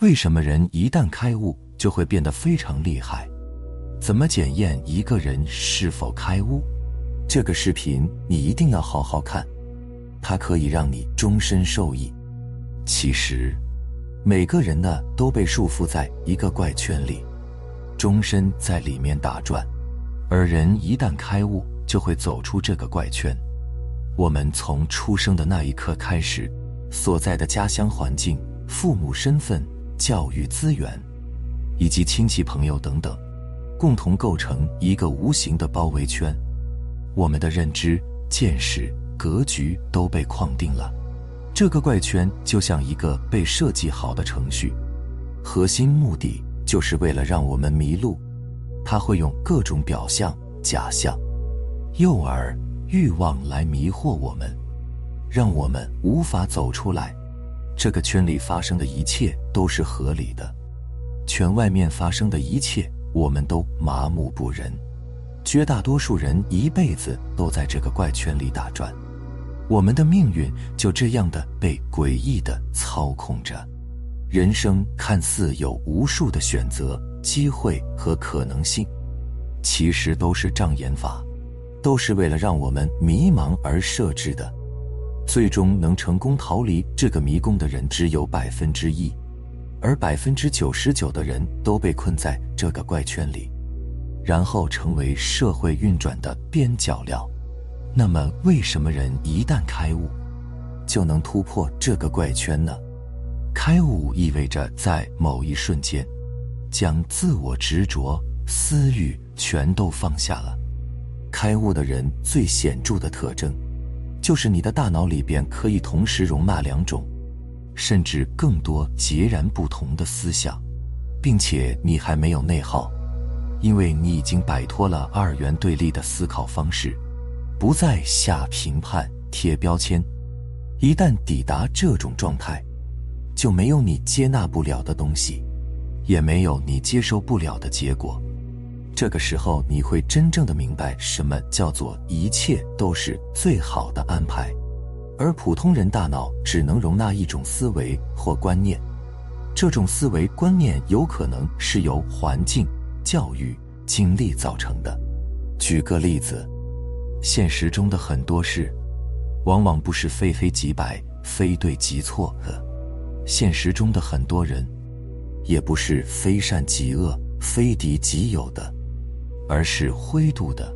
为什么人一旦开悟就会变得非常厉害？怎么检验一个人是否开悟？这个视频你一定要好好看，它可以让你终身受益。其实，每个人呢都被束缚在一个怪圈里，终身在里面打转。而人一旦开悟，就会走出这个怪圈。我们从出生的那一刻开始，所在的家乡环境、父母身份、教育资源，以及亲戚朋友等等，共同构成一个无形的包围圈。我们的认知、见识、格局都被框定了。这个怪圈就像一个被设计好的程序，核心目的就是为了让我们迷路。他会用各种表象、假象、诱饵、欲望来迷惑我们，让我们无法走出来。这个圈里发生的一切都是合理的，圈外面发生的一切我们都麻木不仁。绝大多数人一辈子都在这个怪圈里打转，我们的命运就这样的被诡异的操控着。人生看似有无数的选择。机会和可能性，其实都是障眼法，都是为了让我们迷茫而设置的。最终能成功逃离这个迷宫的人只有百分之一，而百分之九十九的人都被困在这个怪圈里，然后成为社会运转的边角料。那么，为什么人一旦开悟，就能突破这个怪圈呢？开悟意味着在某一瞬间。将自我执着、私欲全都放下了。开悟的人最显著的特征，就是你的大脑里边可以同时容纳两种，甚至更多截然不同的思想，并且你还没有内耗，因为你已经摆脱了二元对立的思考方式，不再下评判、贴标签。一旦抵达这种状态，就没有你接纳不了的东西。也没有你接受不了的结果。这个时候，你会真正的明白什么叫做一切都是最好的安排。而普通人大脑只能容纳一种思维或观念，这种思维观念有可能是由环境、教育、经历造成的。举个例子，现实中的很多事，往往不是非黑即白、非对即错的。现实中的很多人。也不是非善即恶、非敌即友的，而是灰度的，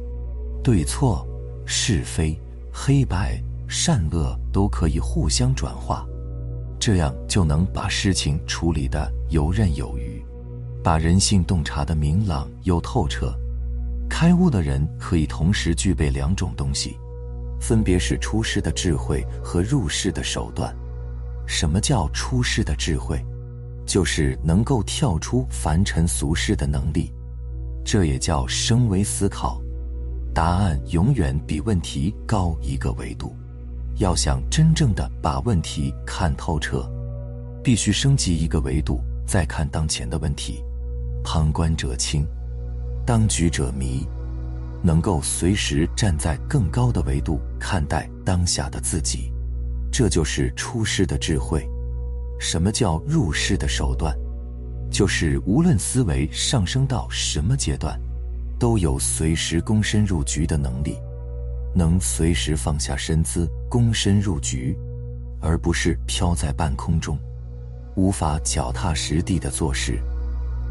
对错、是非、黑白、善恶都可以互相转化，这样就能把事情处理的游刃有余，把人性洞察的明朗又透彻。开悟的人可以同时具备两种东西，分别是出世的智慧和入世的手段。什么叫出世的智慧？就是能够跳出凡尘俗世的能力，这也叫升维思考。答案永远比问题高一个维度。要想真正的把问题看透彻，必须升级一个维度，再看当前的问题。旁观者清，当局者迷。能够随时站在更高的维度看待当下的自己，这就是出世的智慧。什么叫入世的手段？就是无论思维上升到什么阶段，都有随时躬身入局的能力，能随时放下身姿，躬身入局，而不是飘在半空中，无法脚踏实地的做事。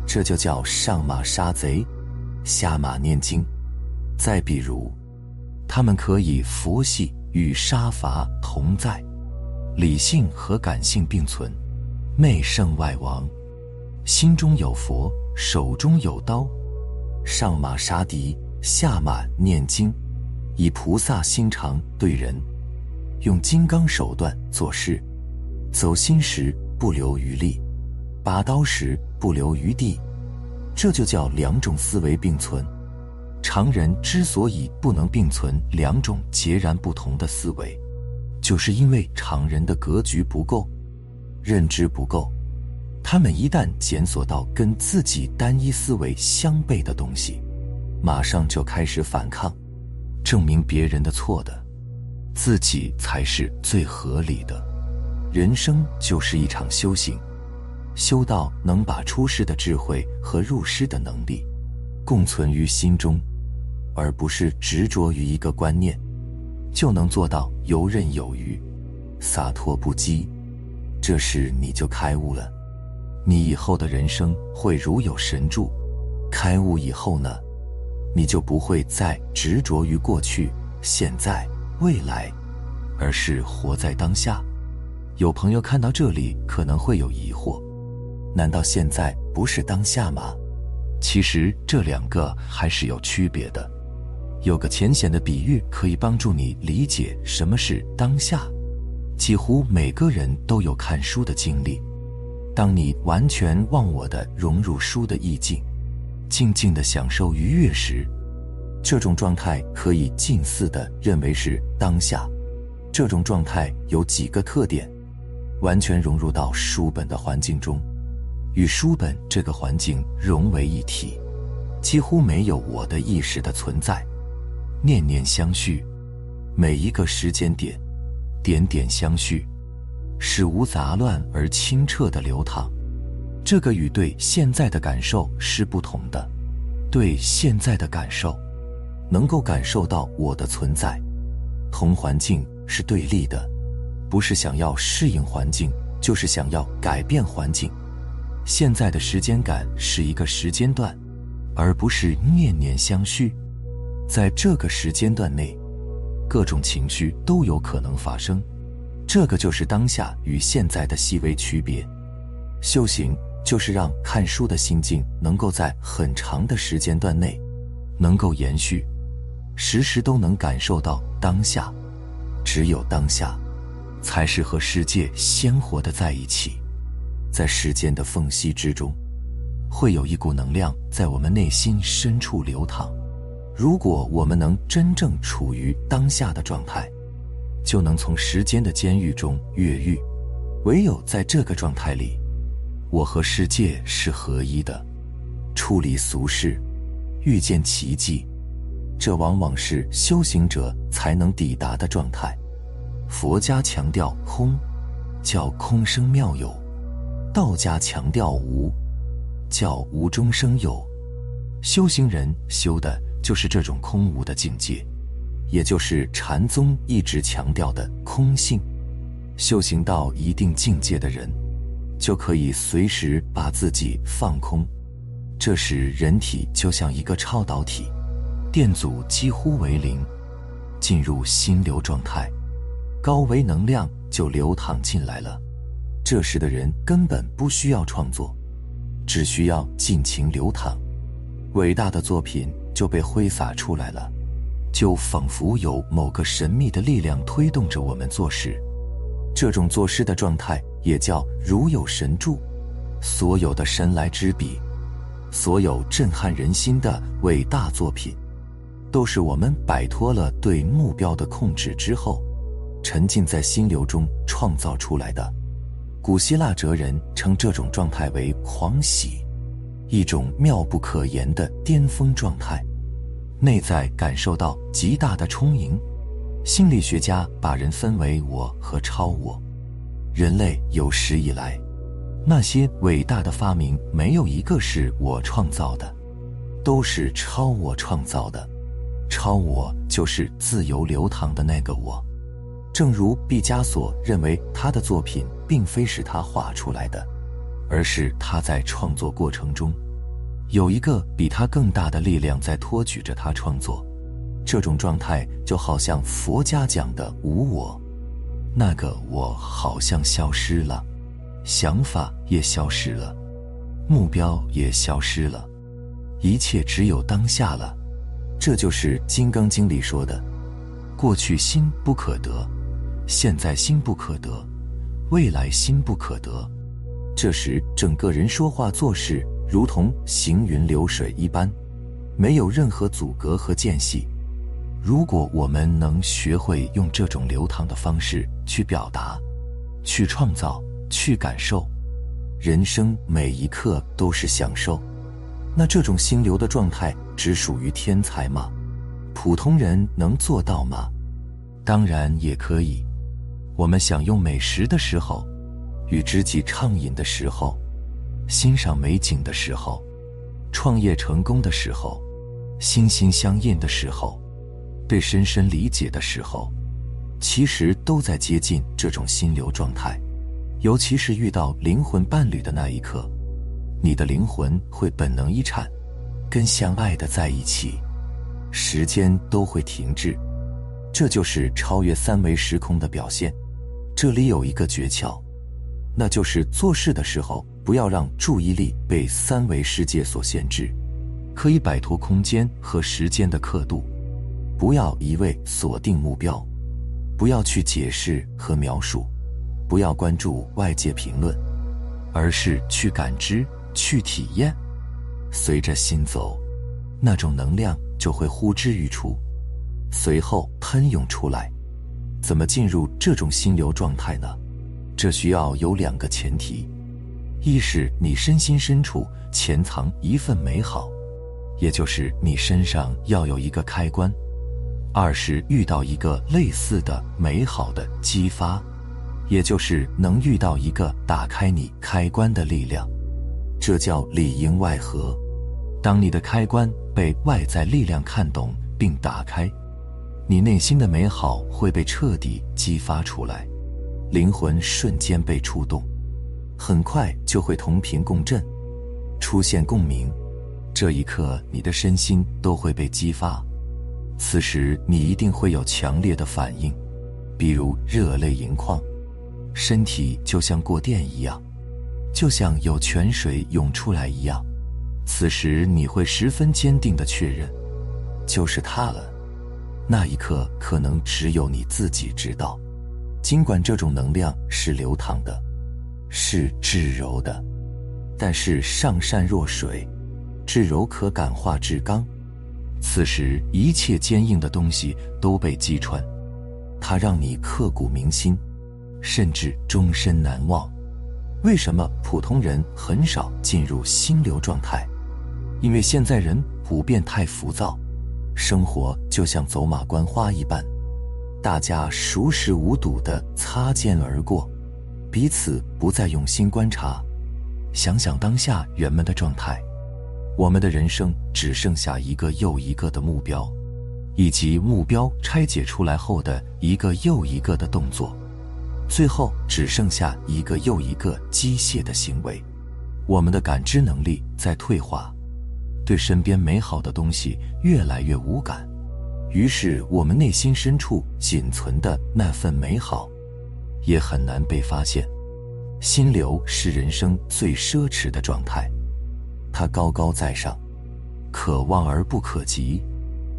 这就叫上马杀贼，下马念经。再比如，他们可以佛系与杀伐同在。理性和感性并存，内圣外王，心中有佛，手中有刀，上马杀敌，下马念经，以菩萨心肠对人，用金刚手段做事，走心时不留余力，拔刀时不留余地，这就叫两种思维并存。常人之所以不能并存两种截然不同的思维。就是因为常人的格局不够，认知不够，他们一旦检索到跟自己单一思维相悖的东西，马上就开始反抗，证明别人的错的，自己才是最合理的。人生就是一场修行，修到能把出世的智慧和入世的能力共存于心中，而不是执着于一个观念，就能做到游刃有余、洒脱不羁。这时你就开悟了，你以后的人生会如有神助。开悟以后呢，你就不会再执着于过去、现在、未来，而是活在当下。有朋友看到这里可能会有疑惑：难道现在不是当下吗？其实这两个还是有区别的。有个浅显的比喻可以帮助你理解什么是当下。几乎每个人都有看书的经历。当你完全忘我的融入书的意境，静静的享受愉悦时，这种状态可以近似的认为是当下。这种状态有几个特点。完全融入到书本的环境中，与书本这个环境融为一体，几乎没有我的意识的存在，念念相续，每一个时间点，点点相续，使无杂乱而清澈的流淌。这个与对现在的感受是不同的。对现在的感受，能够感受到我的存在，同环境是对立的。不是想要适应环境，就是想要改变环境。现在的时间感是一个时间段，而不是念念相续。在这个时间段内，各种情绪都有可能发生。这个就是当下与现在的细微区别。修行就是让看书的心境能够在很长的时间段内能够延续，时时都能感受到当下。只有当下。才是和世界鲜活的在一起，在时间的缝隙之中，会有一股能量在我们内心深处流淌。如果我们能真正处于当下的状态，就能从时间的监狱中越狱。唯有在这个状态里，我和世界是合一的，处理俗事，遇见奇迹，这往往是修行者才能抵达的状态。佛家强调空，叫空生妙有；道家强调无，叫无中生有。修行人修的就是这种空无的境界，也就是禅宗一直强调的空性。修行到一定境界的人，就可以随时把自己放空，这时人体就像一个超导体，电阻几乎为零，进入心流状态。高维能量就流淌进来了，这时的人根本不需要创作，只需要尽情流淌，伟大的作品就被挥洒出来了，就仿佛有某个神秘的力量推动着我们做事。这种作诗的状态也叫如有神助。所有的神来之笔，所有震撼人心的伟大作品，都是我们摆脱了对目标的控制之后。沉浸在心流中创造出来的，古希腊哲人称这种状态为狂喜，一种妙不可言的巅峰状态，内在感受到极大的充盈。心理学家把人分为我和超我。人类有史以来，那些伟大的发明没有一个是我创造的，都是超我创造的。超我就是自由流淌的那个我。正如毕加索认为，他的作品并非是他画出来的，而是他在创作过程中，有一个比他更大的力量在托举着他创作。这种状态就好像佛家讲的无我，那个我好像消失了，想法也消失了，目标也消失了，一切只有当下了。这就是《金刚经》里说的：“过去心不可得。”现在心不可得，未来心不可得。这时，整个人说话做事如同行云流水一般，没有任何阻隔和间隙。如果我们能学会用这种流淌的方式去表达、去创造、去感受，人生每一刻都是享受。那这种心流的状态只属于天才吗？普通人能做到吗？当然也可以。我们享用美食的时候，与知己畅饮的时候，欣赏美景的时候，创业成功的时候，心心相印的时候，被深深理解的时候，其实都在接近这种心流状态。尤其是遇到灵魂伴侣的那一刻，你的灵魂会本能一颤，跟相爱的在一起，时间都会停滞。这就是超越三维时空的表现。这里有一个诀窍。那就是做事的时候，不要让注意力被三维世界所限制，可以摆脱空间和时间的刻度。不要一味锁定目标，不要去解释和描述，不要关注外界评论，而是去感知、去体验。随着心走，那种能量就会呼之欲出，随后喷涌出来。怎么进入这种心流状态呢？这需要有两个前提：一是你身心深处潜藏一份美好，也就是你身上要有一个开关；二是遇到一个类似的美好的激发，也就是能遇到一个打开你开关的力量。这叫里应外合。当你的开关被外在力量看懂并打开，你内心的美好会被彻底激发出来。灵魂瞬间被触动，很快就会同频共振，出现共鸣。这一刻，你的身心都会被激发。此时，你一定会有强烈的反应，比如热泪盈眶，身体就像过电一样，就像有泉水涌出来一样。此时，你会十分坚定的确认，就是他了。那一刻，可能只有你自己知道。尽管这种能量是流淌的，是至柔的，但是上善若水，至柔可感化至刚。此时一切坚硬的东西都被击穿，它让你刻骨铭心，甚至终身难忘。为什么普通人很少进入心流状态？因为现在人普遍太浮躁，生活就像走马观花一般。大家熟视无睹地擦肩而过，彼此不再用心观察。想想当下人们的状态，我们的人生只剩下一个又一个的目标，以及目标拆解出来后的一个又一个的动作，最后只剩下一个又一个机械的行为。我们的感知能力在退化，对身边美好的东西越来越无感。于是，我们内心深处仅存的那份美好，也很难被发现。心流是人生最奢侈的状态，他高高在上，可望而不可及。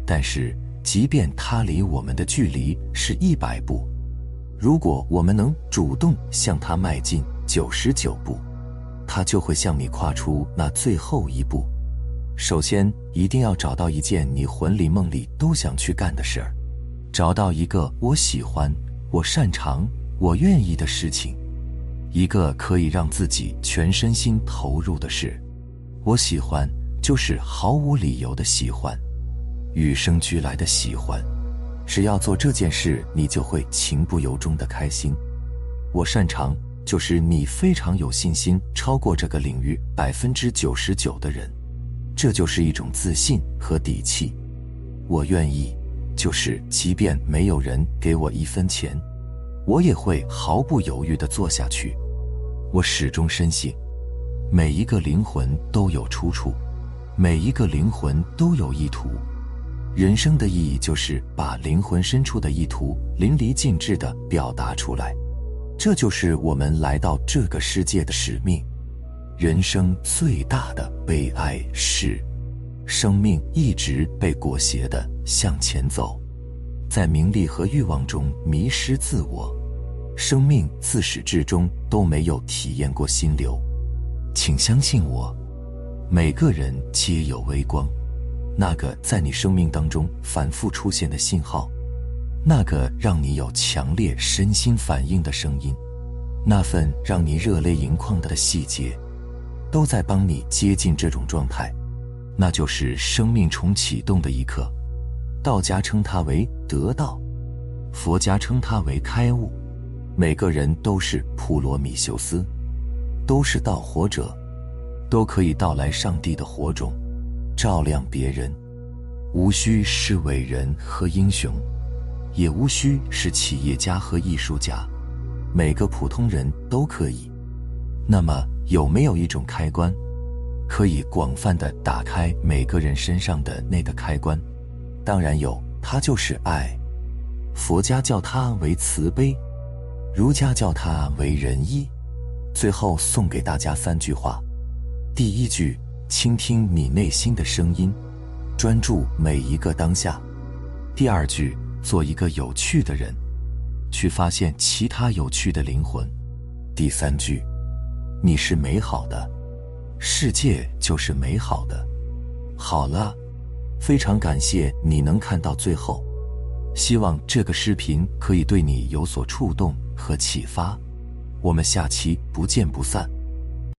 但是，即便他离我们的距离是一百步，如果我们能主动向他迈进九十九步，他就会向你跨出那最后一步。首先，一定要找到一件你魂里梦里都想去干的事儿，找到一个我喜欢、我擅长、我愿意的事情，一个可以让自己全身心投入的事。我喜欢，就是毫无理由的喜欢，与生俱来的喜欢。只要做这件事，你就会情不由衷的开心。我擅长，就是你非常有信心，超过这个领域百分之九十九的人。这就是一种自信和底气。我愿意，就是即便没有人给我一分钱，我也会毫不犹豫地做下去。我始终深信，每一个灵魂都有出处，每一个灵魂都有意图。人生的意义就是把灵魂深处的意图淋漓尽致地表达出来，这就是我们来到这个世界的使命。人生最大的悲哀是，生命一直被裹挟的向前走，在名利和欲望中迷失自我，生命自始至终都没有体验过心流。请相信我，每个人皆有微光，那个在你生命当中反复出现的信号，那个让你有强烈身心反应的声音，那份让你热泪盈眶的细节。都在帮你接近这种状态，那就是生命重启动的一刻。道家称它为得道，佛家称它为开悟。每个人都是普罗米修斯，都是盗火者，都可以到来上帝的火种，照亮别人。无需是伟人和英雄，也无需是企业家和艺术家，每个普通人都可以。那么，有没有一种开关，可以广泛的打开每个人身上的那个开关？当然有，它就是爱。佛家叫它为慈悲，儒家叫它为仁义。最后送给大家三句话：第一句，倾听你内心的声音，专注每一个当下；第二句，做一个有趣的人，去发现其他有趣的灵魂；第三句，你是美好的，世界就是美好的。好了，非常感谢你能看到最后。希望这个视频可以对你有所触动和启发，我们下期不见不散。